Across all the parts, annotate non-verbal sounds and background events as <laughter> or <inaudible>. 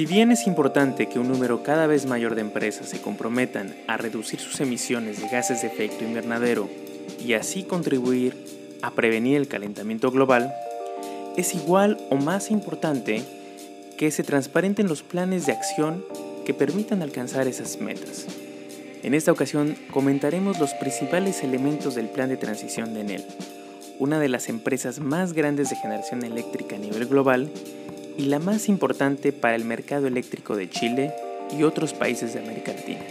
Si bien es importante que un número cada vez mayor de empresas se comprometan a reducir sus emisiones de gases de efecto invernadero y así contribuir a prevenir el calentamiento global, es igual o más importante que se transparenten los planes de acción que permitan alcanzar esas metas. En esta ocasión comentaremos los principales elementos del plan de transición de Enel, una de las empresas más grandes de generación eléctrica a nivel global y la más importante para el mercado eléctrico de Chile y otros países de América Latina.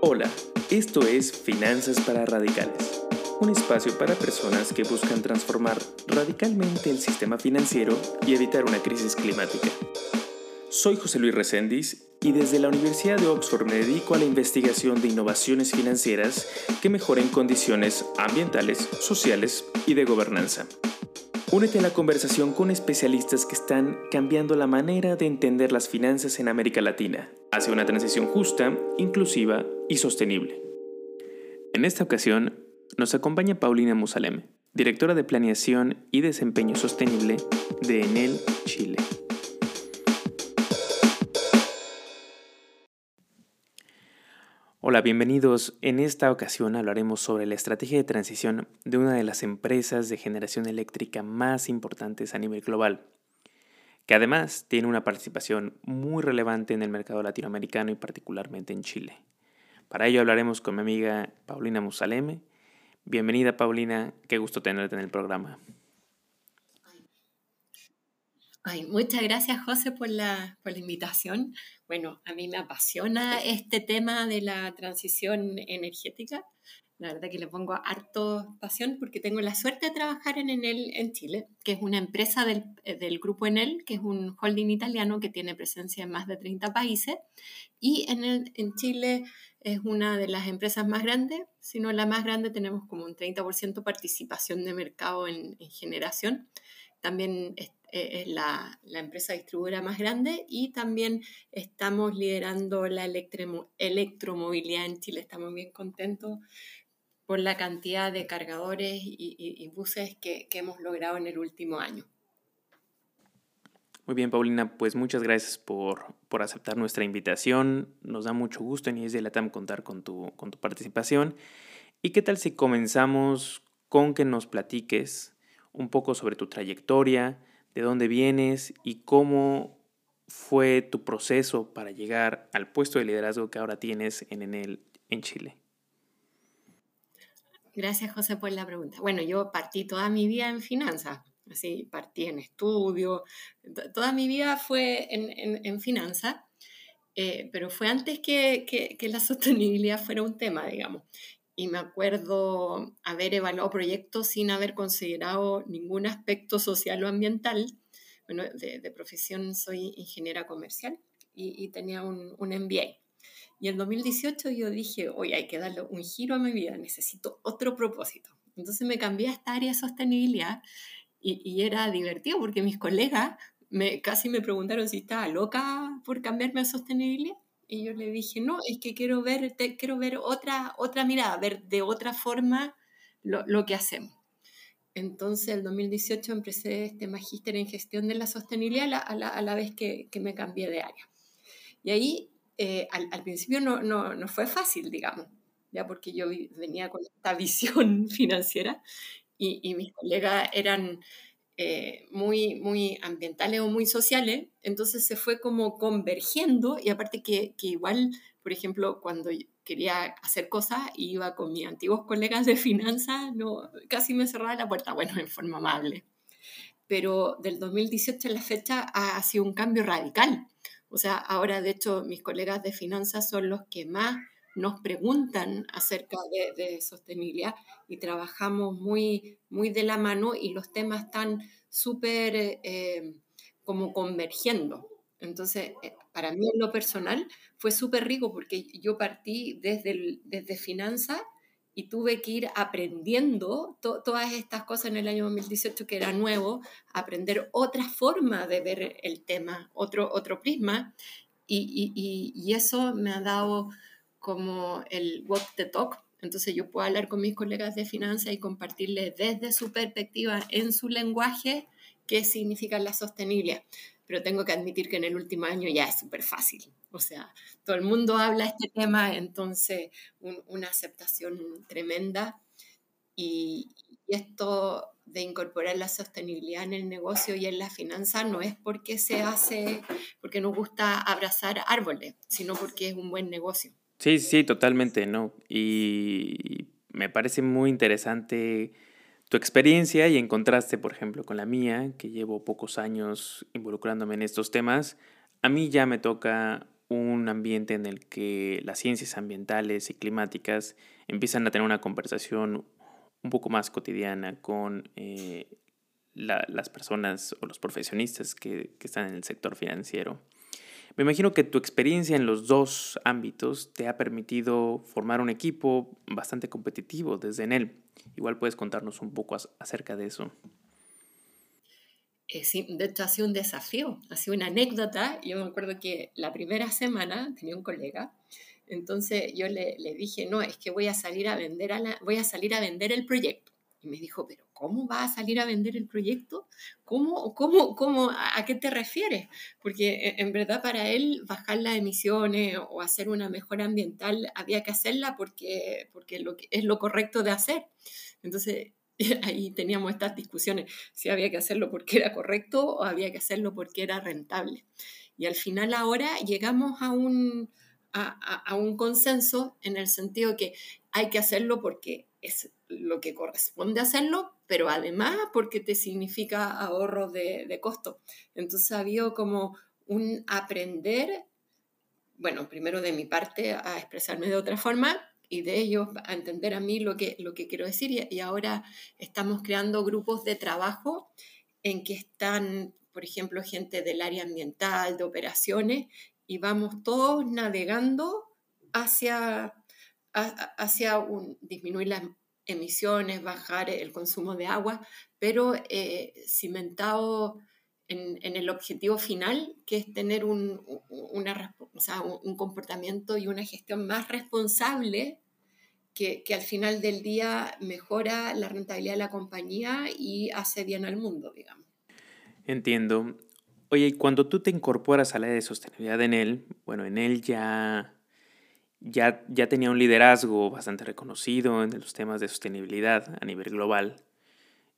Hola, esto es Finanzas para Radicales, un espacio para personas que buscan transformar radicalmente el sistema financiero y evitar una crisis climática. Soy José Luis Recendis y desde la Universidad de Oxford me dedico a la investigación de innovaciones financieras que mejoren condiciones ambientales, sociales y de gobernanza. Únete a la conversación con especialistas que están cambiando la manera de entender las finanzas en América Latina hacia una transición justa, inclusiva y sostenible. En esta ocasión nos acompaña Paulina Musalem, directora de Planeación y Desempeño Sostenible de Enel Chile. Hola, bienvenidos. En esta ocasión hablaremos sobre la estrategia de transición de una de las empresas de generación eléctrica más importantes a nivel global, que además tiene una participación muy relevante en el mercado latinoamericano y particularmente en Chile. Para ello hablaremos con mi amiga Paulina Musaleme. Bienvenida Paulina, qué gusto tenerte en el programa. Muchas gracias José por la, por la invitación. Bueno, a mí me apasiona este tema de la transición energética. La verdad que le pongo harto pasión porque tengo la suerte de trabajar en Enel en Chile, que es una empresa del, del, grupo Enel, que es un holding italiano que tiene presencia en más de 30 países. Y en, en Chile es una de las empresas más grandes, si no la más grande, tenemos como un 30% participación de mercado en, en generación. También eh, es la, la, empresa distribuidora más grande y también estamos liderando la electromovilidad en Chile. Estamos bien contentos por la cantidad de cargadores y, buses que, que, hemos logrado en el último año. Muy bien, Paulina, pues muchas gracias por, por aceptar nuestra invitación. Nos da mucho gusto en IES de Latam contar con tu, con tu participación. ¿Y qué tal si comenzamos con que nos platiques un poco sobre tu trayectoria, de dónde vienes y cómo fue tu proceso para llegar al puesto de liderazgo que ahora tienes en Enel en Chile. Gracias, José, por la pregunta. Bueno, yo partí toda mi vida en finanzas, así partí en estudio, toda mi vida fue en, en, finanzas, eh, pero fue antes que, que, la sostenibilidad fuera un tema, digamos y me acuerdo haber evaluado proyectos sin haber considerado ningún aspecto social o ambiental. Bueno, de, profesión soy ingeniera comercial y, tenía un, un, MBA. Y en 2018 yo dije, oye, hay que darle un giro a mi vida, necesito otro propósito. Entonces me cambié a esta área de sostenibilidad y, y era divertido porque mis colegas me, casi me preguntaron si estaba loca por cambiarme a sostenibilidad. Y yo le dije, no, es que quiero ver, quiero ver otra, otra mirada, ver de otra forma lo, lo que hacemos. Entonces, en 2018 empecé este magíster en gestión de la sostenibilidad a la, a la, vez que, que, me cambié de área. Y ahí, eh, al, al, principio no, no, no, fue fácil, digamos, ya porque yo venía con esta <laughs> visión financiera y, y mis colegas eran eh, muy, muy ambientales o muy sociales, entonces se fue como convergiendo y aparte que, que igual, por ejemplo, cuando quería hacer cosas iba con mis antiguos colegas de finanzas, no, casi me cerraba la puerta, bueno, en forma amable. Pero del 2018 a la fecha ha sido un cambio radical. O sea, ahora de hecho mis colegas de finanzas son los que más nos preguntan acerca de, sostenibilidad y trabajamos muy, muy de la mano y los temas están súper eh, como convergiendo. Entonces, eh, para mí en lo personal fue súper rico porque yo partí desde, desde finanzas y tuve que ir aprendiendo todas estas cosas en el año 2018 que era nuevo, aprender otra forma de ver el tema, otro, otro prisma, y, y, y eso me ha dado como el walk the talk Entonces yo puedo hablar con mis colegas de finanzas y compartirles desde su perspectiva, en su lenguaje, qué significa la sostenibilidad. Pero tengo que admitir que en el último año ya es súper fácil. O sea, todo el mundo habla este tema, entonces una aceptación tremenda. Y, y esto de incorporar la sostenibilidad en el negocio y en la finanza no es porque se hace, porque nos gusta abrazar árboles, sino porque es un buen negocio. Sí, sí, totalmente, ¿no? Y me parece muy interesante tu experiencia y en contraste, por ejemplo, con la mía, que llevo pocos años involucrándome en estos temas, a mí ya me toca un ambiente en el que las ciencias ambientales y climáticas empiezan a tener una conversación un poco más cotidiana con eh, las personas o los profesionistas que, que, están en el sector financiero. Me imagino que tu experiencia en los dos ámbitos te ha permitido formar un equipo bastante competitivo desde en él. Igual puedes contarnos un poco acerca de eso. Eh, sí, de hecho ha sido un desafío, ha sido una anécdota. Yo me acuerdo que la primera semana tenía un colega entonces yo le, dije, no, es que voy a salir a vender a la, voy a salir a vender el proyecto. Me dijo, pero ¿cómo va a salir a vender el proyecto? ¿Cómo, cómo, cómo, a qué te refieres? Porque eh, en verdad para él bajar las emisiones o hacer una mejora ambiental había que hacerla porque, porque es lo correcto de hacer. Entonces <laughs> ahí teníamos estas discusiones, si había que hacerlo porque era correcto o había que hacerlo porque era rentable. Y al final ahora llegamos a un, a, un consenso en el sentido que hay que hacerlo porque es lo que corresponde hacerlo, pero además porque te significa ahorro de, de costo. Entonces ha habido como un aprender, bueno, primero de mi parte a expresarme de otra forma y de ellos a entender a mí lo que, lo que quiero decir. Y, y ahora estamos creando grupos de trabajo en que están, por ejemplo, gente del área ambiental, de operaciones, y vamos todos navegando hacia, hacia un, disminuir las emisiones, bajar el consumo de agua, pero eh, cimentado en, el objetivo final, que es tener un, un comportamiento y una gestión más responsable que, que, al final del día mejora la rentabilidad de la compañía y hace bien al mundo, digamos. Entiendo. Oye, cuando tú te incorporas a la de sostenibilidad en él, bueno, en él ya, ya, ya tenía un liderazgo bastante reconocido en los temas de sostenibilidad a nivel global,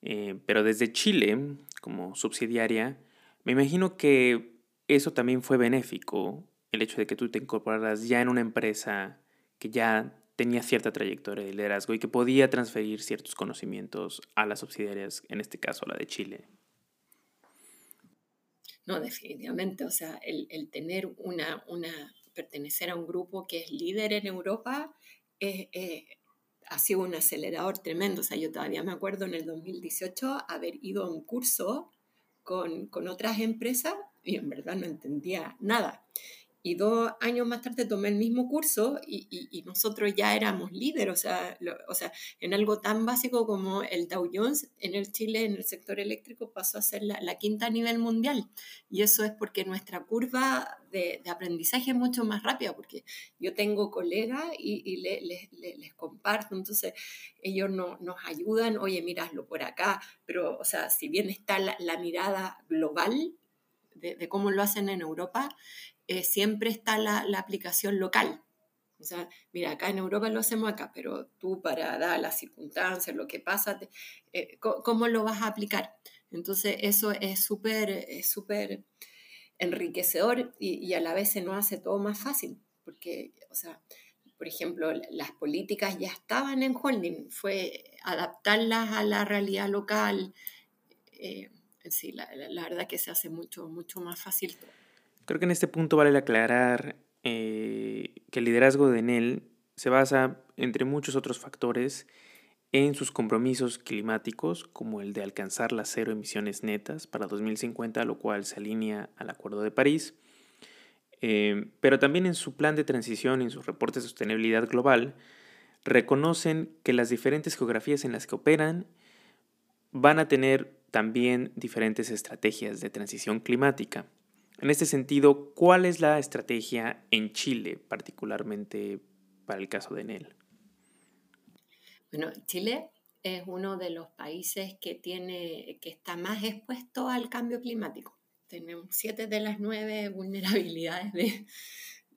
eh, pero desde Chile, como subsidiaria, me imagino que eso también fue benéfico, el hecho de que tú te incorporaras ya en una empresa que ya tenía cierta trayectoria de liderazgo y que podía transferir ciertos conocimientos a las subsidiarias, en este caso la de Chile. No, definitivamente, o sea, el, tener una, una, pertenecer a un grupo que es líder en Europa eh, ha sido un acelerador tremendo. O sea, yo todavía me acuerdo en el 2018 haber ido a un curso con, con otras empresas y en verdad no entendía nada. Y dos años más tarde tomé el mismo curso y, y, nosotros ya éramos líderes, o sea, o sea, en algo tan básico como el Dow Jones, en el Chile, en el sector eléctrico, pasó a ser la, la quinta a nivel mundial. Y eso es porque nuestra curva de, de aprendizaje es mucho más rápida, porque yo tengo colegas y, y le, les comparto, entonces ellos no, nos ayudan, oye, miraslo por acá, pero, o sea, si bien está la, la mirada global, de, de, cómo lo hacen en Europa, eh, siempre está la, aplicación local. O sea, mira, acá en Europa lo hacemos acá, pero tú para dar las circunstancias, lo que pasa, eh, ¿cómo lo vas a aplicar? Entonces, eso es súper súper enriquecedor y, a la vez se nos hace todo más fácil, porque, o sea, por ejemplo, las políticas ya estaban en holding, fue adaptarlas a la realidad local. Eh, sí, la, la, verdad que se hace mucho, mucho más fácil todo. Creo que en este punto vale aclarar eh, que el liderazgo de Enel se basa, entre muchos otros factores, en sus compromisos climáticos, como el de alcanzar las cero emisiones netas para 2050, lo cual se alinea al Acuerdo de París, eh, pero también en su plan de transición y en sus reportes de sostenibilidad global, reconocen que las diferentes geografías en las que operan van a tener también diferentes estrategias de transición climática. En este sentido, ¿cuál es la estrategia en Chile, particularmente para el caso de Enel? Bueno, Chile es uno de los países que, tiene, que está más expuesto al cambio climático. Tenemos siete de las nueve vulnerabilidades de,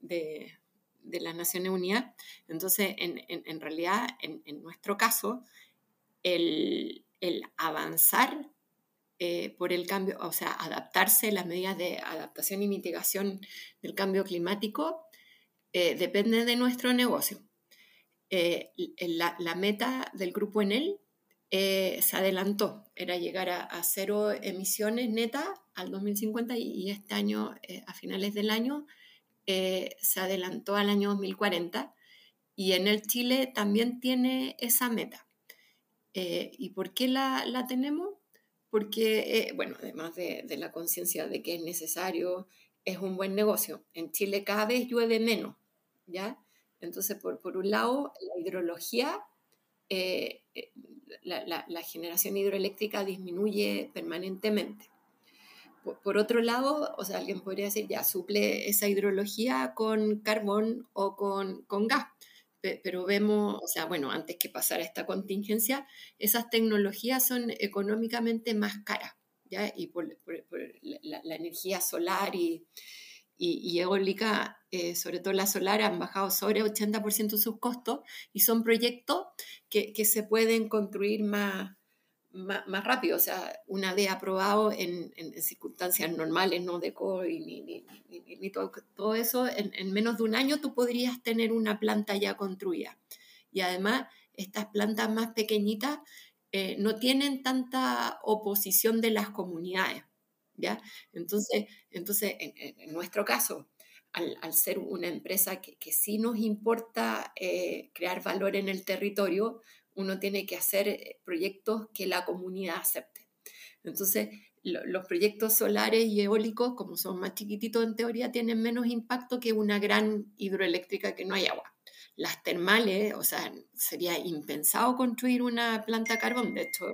de, de las Naciones Unidas. Entonces, en, en, en realidad, en, en, nuestro caso, el, el avanzar eh, por el cambio, o sea, adaptarse, las medidas de adaptación y mitigación del cambio climático, eh, depende de nuestro negocio. Eh, la, meta del grupo Enel eh, se adelantó, era llegar a, cero emisiones netas al 2050 y, este año, a finales del año, se adelantó al año 2040 y en el Chile también tiene esa meta. ¿Y por qué la tenemos? Porque, bueno, además de, la conciencia de que es necesario, es un buen negocio. En Chile cada vez llueve menos, ¿ya? Entonces, por, un lado, la hidrología, eh, la, la, generación hidroeléctrica disminuye permanentemente. Por, otro lado, o sea, alguien podría decir, ya, suple esa hidrología con carbón o con gas. Pero vemos, o sea, bueno, antes que pasara esta contingencia, esas tecnologías son económicamente más caras, ¿ya? Y por, la, energía solar y, y, y eólica, eh, sobre todo la solar, han bajado sobre 80% sus costos y son proyectos que, que se pueden construir más, más, más, rápido. O sea, una vez aprobado en, en, circunstancias normales, no de COVID ni, ni, ni, ni todo, todo, eso, en, en menos de un año tú podrías tener una planta ya construida. Y además, estas plantas más pequeñitas eh, no tienen tanta oposición de las comunidades. ¿ya? Entonces, entonces en, en nuestro caso, al, al, ser una empresa que, que sí nos importa eh, crear valor en el territorio, uno tiene que hacer eh, proyectos que la comunidad acepte. Entonces, lo, los proyectos solares y eólicos, como son más chiquititos en teoría, tienen menos impacto que una gran hidroeléctrica que no hay agua. Las termales, o sea, sería impensado construir una planta carbón. De hecho,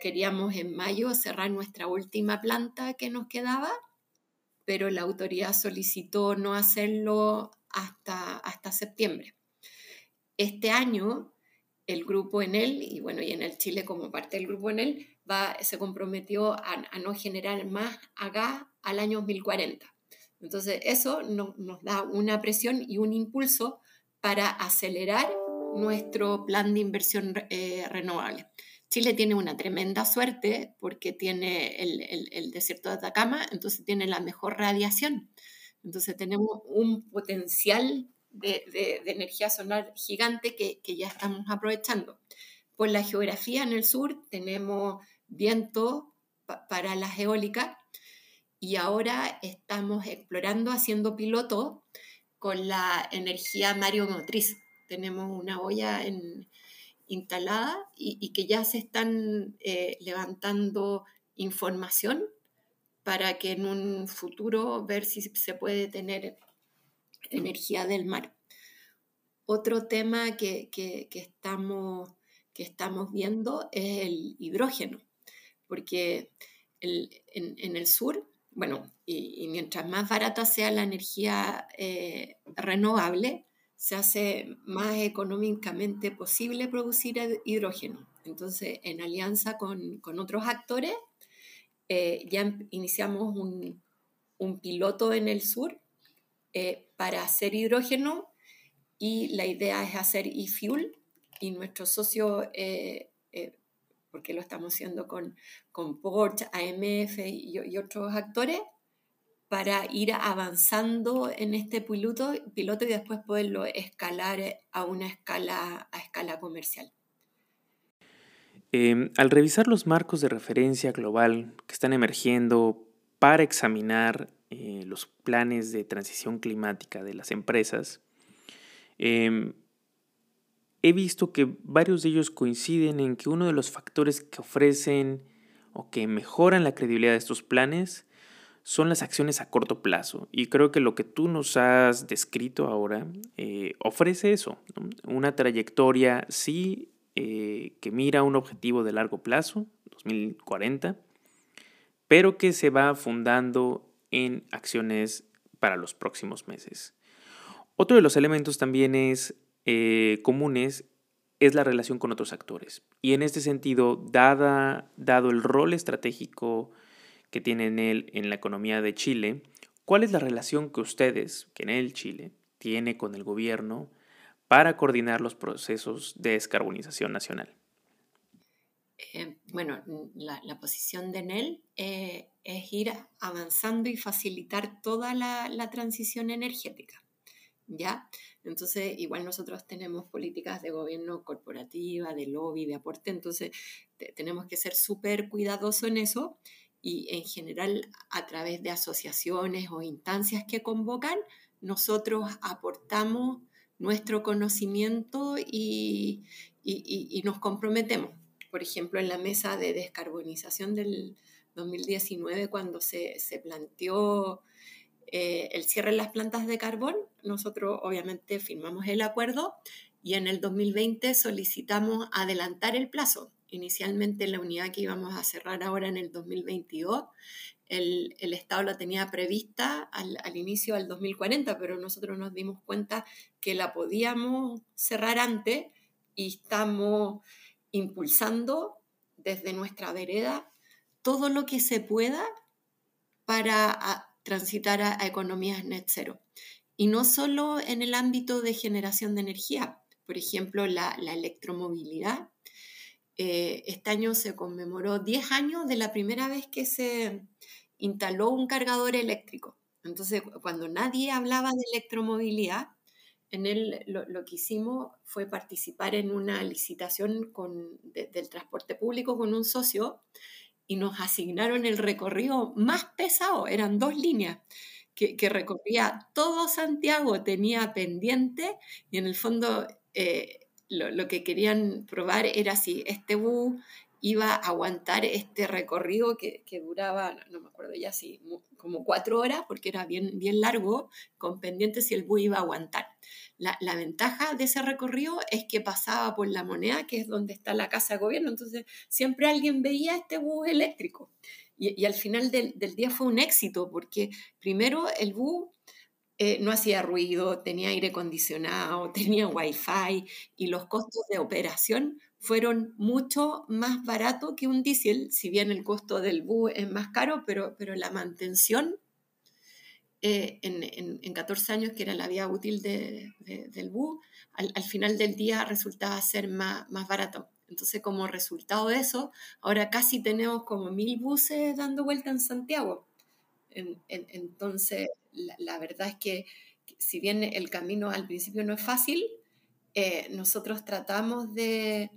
queríamos en mayo cerrar nuestra última planta que nos quedaba, pero la autoridad solicitó no hacerlo hasta, hasta septiembre. Este año, el grupo Enel, y bueno, y en el Chile como parte del grupo Enel, va, se comprometió a, no generar más gas al año 2040. Entonces, eso no, nos da una presión y un impulso para acelerar nuestro plan de inversión eh, renovable. Chile tiene una tremenda suerte porque tiene el, desierto de Atacama, entonces tiene la mejor radiación. Entonces tenemos un potencial de, energía solar gigante que, que, ya estamos aprovechando. Por la geografía en el sur tenemos viento pa, para las eólicas y ahora estamos explorando, haciendo piloto con la energía mareomotriz. Tenemos una olla en, instalada y, y, que ya se están eh, levantando información para que en un futuro ver si se puede tener energía del mar. Otro tema que, que, estamos, que estamos viendo es el hidrógeno, porque el, en, el sur bueno, y, y, mientras más barata sea la energía eh, renovable, se hace más económicamente posible producir hidrógeno. Entonces, en alianza con, con otros actores, eh, ya iniciamos un, un, piloto en el sur eh, para hacer hidrógeno y la idea es hacer e-fuel y nuestro socio eh, porque lo estamos haciendo con, con Porsche, AMF y, otros actores, para ir avanzando en este piloto, piloto y después poderlo escalar a una escala, a escala comercial. Eh, al revisar los marcos de referencia global que están emergiendo para examinar eh, los planes de transición climática de las empresas, eh, he visto que varios de ellos coinciden en que uno de los factores que ofrecen o que mejoran la credibilidad de estos planes son las acciones a corto plazo. Y creo que lo que tú nos has descrito ahora eh, ofrece eso, una trayectoria sí eh, que mira un objetivo de largo plazo, 2040, pero que se va fundando en acciones para los próximos meses. Otro de los elementos también es eh, comunes es la relación con otros actores. Y en este sentido, dado el rol estratégico que tiene él en la economía de Chile, ¿cuál es la relación que ustedes, que en el Chile, tiene con el gobierno para coordinar los procesos de descarbonización nacional? Eh, bueno, la, posición de NEL eh, es ir avanzando y facilitar toda la, la transición energética. ¿ya? Entonces, igual nosotros tenemos políticas de gobierno corporativa, de lobby, de aporte, entonces tenemos que ser súper cuidadosos en eso y en general a través de asociaciones o instancias que convocan, nosotros aportamos nuestro conocimiento y, y nos comprometemos. Por ejemplo, en la mesa de descarbonización del 2019, cuando se, se planteó eh, el cierre de las plantas de carbón, nosotros obviamente firmamos el acuerdo y en el 2020 solicitamos adelantar el plazo. Inicialmente la unidad que íbamos a cerrar ahora en el 2022, el, el Estado la tenía prevista al, al, inicio del 2040, pero nosotros nos dimos cuenta que la podíamos cerrar antes y estamos impulsando desde nuestra vereda todo lo que se pueda para transitar a, economías net zero. Y no solo en el ámbito de generación de energía, por ejemplo, la, electromovilidad. Eh, este año se conmemoró 10 años de la primera vez que se instaló un cargador eléctrico. Entonces, cuando nadie hablaba de electromovilidad, en él lo, que hicimos fue participar en una licitación del transporte público con un socio y nos asignaron el recorrido más pesado, eran dos líneas. Que, recorría todo Santiago, tenía pendiente y en el fondo eh, lo, que querían probar era si este bus iba a aguantar este recorrido que, duraba, no, me acuerdo ya si, como cuatro horas, porque era bien, bien largo, con pendiente si el bus iba a aguantar. La, la, ventaja de ese recorrido es que pasaba por la moneda, que es donde está la casa de gobierno, entonces siempre alguien veía este bus eléctrico. Y, y al final del, del, día fue un éxito, porque primero el bus eh, no hacía ruido, tenía aire acondicionado, <laughs> tenía wifi y los costos de operación fueron mucho más baratos que un diésel, si bien el costo del bus es más caro, pero, pero la mantención eh, en, en, 14 años, que era la vía útil de, del bus, al, al, final del día resultaba ser más, más barato. Entonces, como resultado de eso, ahora casi tenemos como mil buses dando vuelta en Santiago. entonces, la, la, verdad es que si bien el camino al principio no es fácil, eh, nosotros tratamos de,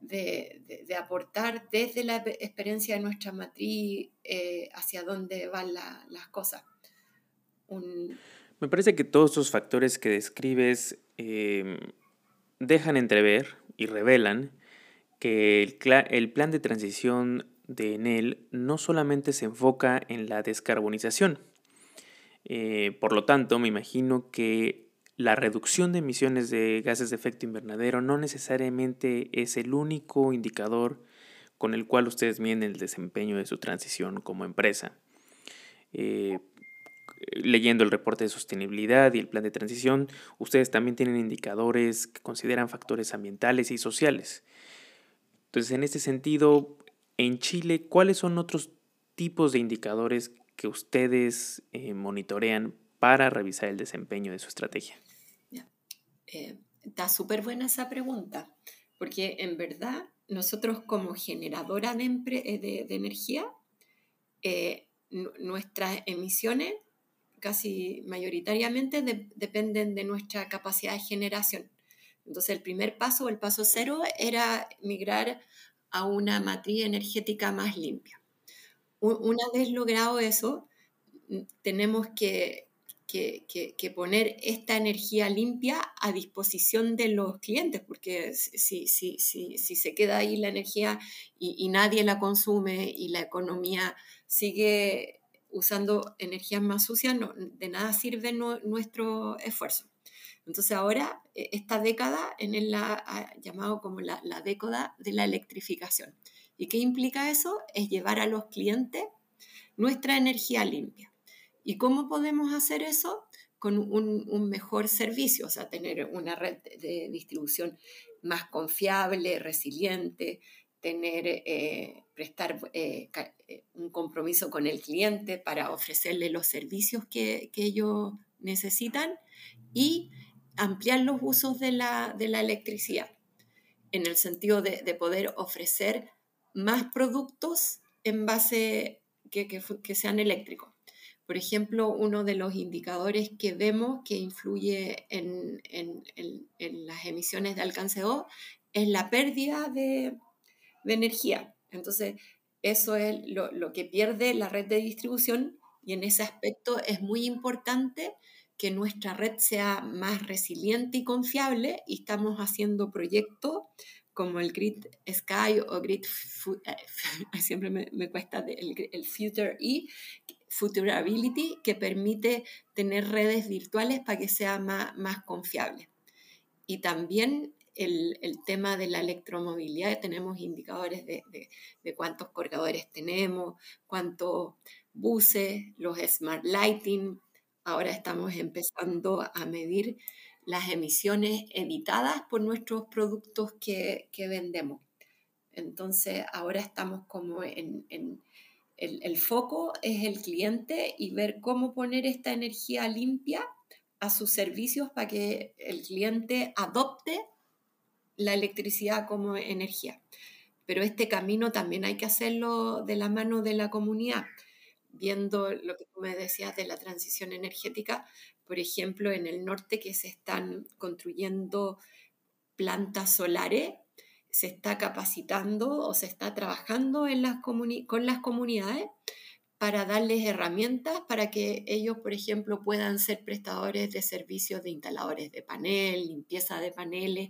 de, aportar desde la experiencia de nuestra matriz eh, hacia dónde van las cosas. Me parece que todos estos factores que describes em, dejan entrever y revelan que el, el, plan de transición de Enel no solamente se enfoca en la descarbonización. Eh, por lo tanto, me imagino que la reducción de emisiones de gases de efecto invernadero no necesariamente es el único indicador con el cual ustedes miden el desempeño de su transición como empresa. Eh, leyendo el reporte de sostenibilidad y el plan de transición, ustedes también tienen indicadores que consideran factores ambientales y sociales. Entonces, en este sentido, en Chile, ¿cuáles son otros tipos de indicadores que ustedes eh, monitorean para revisar el desempeño de su estrategia? Eh, está súper buena esa pregunta, porque en verdad nosotros como generadora de, eh, energía, eh, nuestras emisiones casi mayoritariamente dependen de nuestra capacidad de generación. Entonces el primer paso, el paso cero, era migrar a una matriz energética más limpia. Una vez logrado eso, tenemos que que, poner esta energía limpia a disposición de los clientes, porque si, si, si, si se queda ahí la energía y, nadie la consume y la economía sigue usando energías más sucias, no, de nada sirve nuestro esfuerzo. Entonces ahora e, esta década en la llamado como la, la década de la electrificación. ¿Y qué implica eso? Es llevar a los clientes nuestra energía limpia. ¿Y cómo podemos hacer eso? Con un, mejor servicio, o sea, tener una red de distribución más confiable, resiliente, tener, eh, prestar eh, eh, un compromiso con el cliente para ofrecerle los servicios que, ellos necesitan y ampliar los usos de la, electricidad, en el sentido de, poder ofrecer más productos en base que sean eléctricos. Por ejemplo, uno de los indicadores que vemos que influye en, las emisiones de alcance O es la pérdida de, energía. Entonces, eso es lo, que pierde la red de distribución y en ese aspecto es muy importante que nuestra red sea más resiliente y confiable y estamos haciendo proyectos como el Grid Sky o Grid, eh, <laughs> siempre me, cuesta el Future E, Futurability que permite tener redes virtuales para que sea más, más confiable. Y también el, tema de la electromovilidad, tenemos indicadores de, cuántos cargadores tenemos, cuántos buses, los smart lighting. Ahora estamos empezando a medir las emisiones evitadas por nuestros productos que, vendemos. Entonces, ahora estamos como en el, foco es el cliente y ver cómo poner esta energía limpia a sus servicios para que el cliente adopte la electricidad como energía. Pero este camino también hay que hacerlo de la mano de la comunidad, viendo lo que tú me decías de la transición energética, por ejemplo, en el norte que se están construyendo plantas solares se está capacitando o se está trabajando en las con las comunidades para darles herramientas para que ellos, por ejemplo, puedan ser prestadores de servicios de instaladores de panel, limpieza de paneles,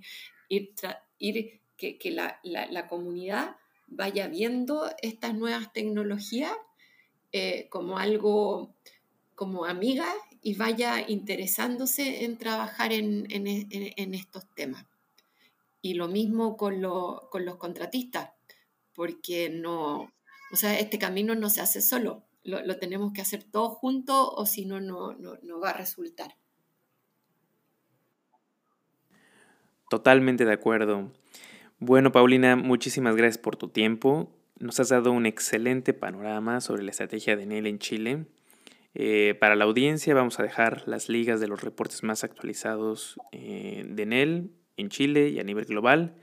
ir, ir que, que la, la, comunidad vaya viendo estas nuevas tecnologías eh, como algo, como amiga y vaya interesándose en trabajar en, en, en estos temas. Y lo mismo con, con los contratistas, porque no, o sea, este camino no se hace solo, lo, tenemos que hacer todos juntos o si no, no, no va a resultar. Totalmente de acuerdo. Bueno, Paulina, muchísimas gracias por tu tiempo. Nos has dado un excelente panorama sobre la estrategia de NEL en Chile. Eh, para la audiencia vamos a dejar las ligas de los reportes más actualizados eh, de NEL en Chile y a nivel global,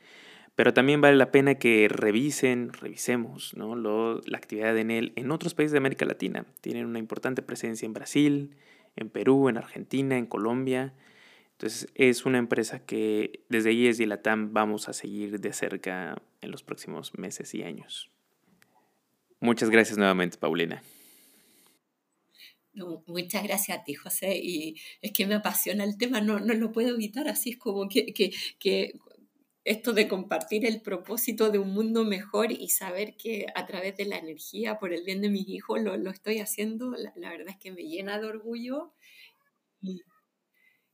pero también vale la pena que revisen, revisemos ¿no? la actividad de Enel en otros países de América Latina. Tienen una importante presencia en Brasil, en Perú, en Argentina, en Colombia. Entonces es una empresa que desde IES y Latam vamos a seguir de cerca en los próximos meses y años. Muchas gracias nuevamente, Paulina muchas gracias a ti, José. Y es que me apasiona el tema, no, no lo puedo evitar, así es como que, que, esto de compartir el propósito de un mundo mejor y saber que a través de la energía, por el bien de mis hijos, lo, lo estoy haciendo, la, verdad es que me llena de orgullo.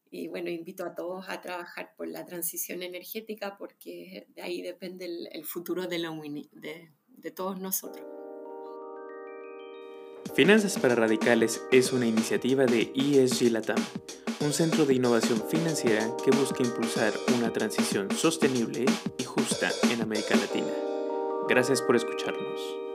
Y, bueno, invito a todos a trabajar por la transición energética porque de ahí depende el, futuro de, la, de todos nosotros. Finanzas para Radicales es una iniciativa de ESG Latam, un centro de innovación financiera que busca impulsar una transición sostenible y justa en América Latina. Gracias por escucharnos.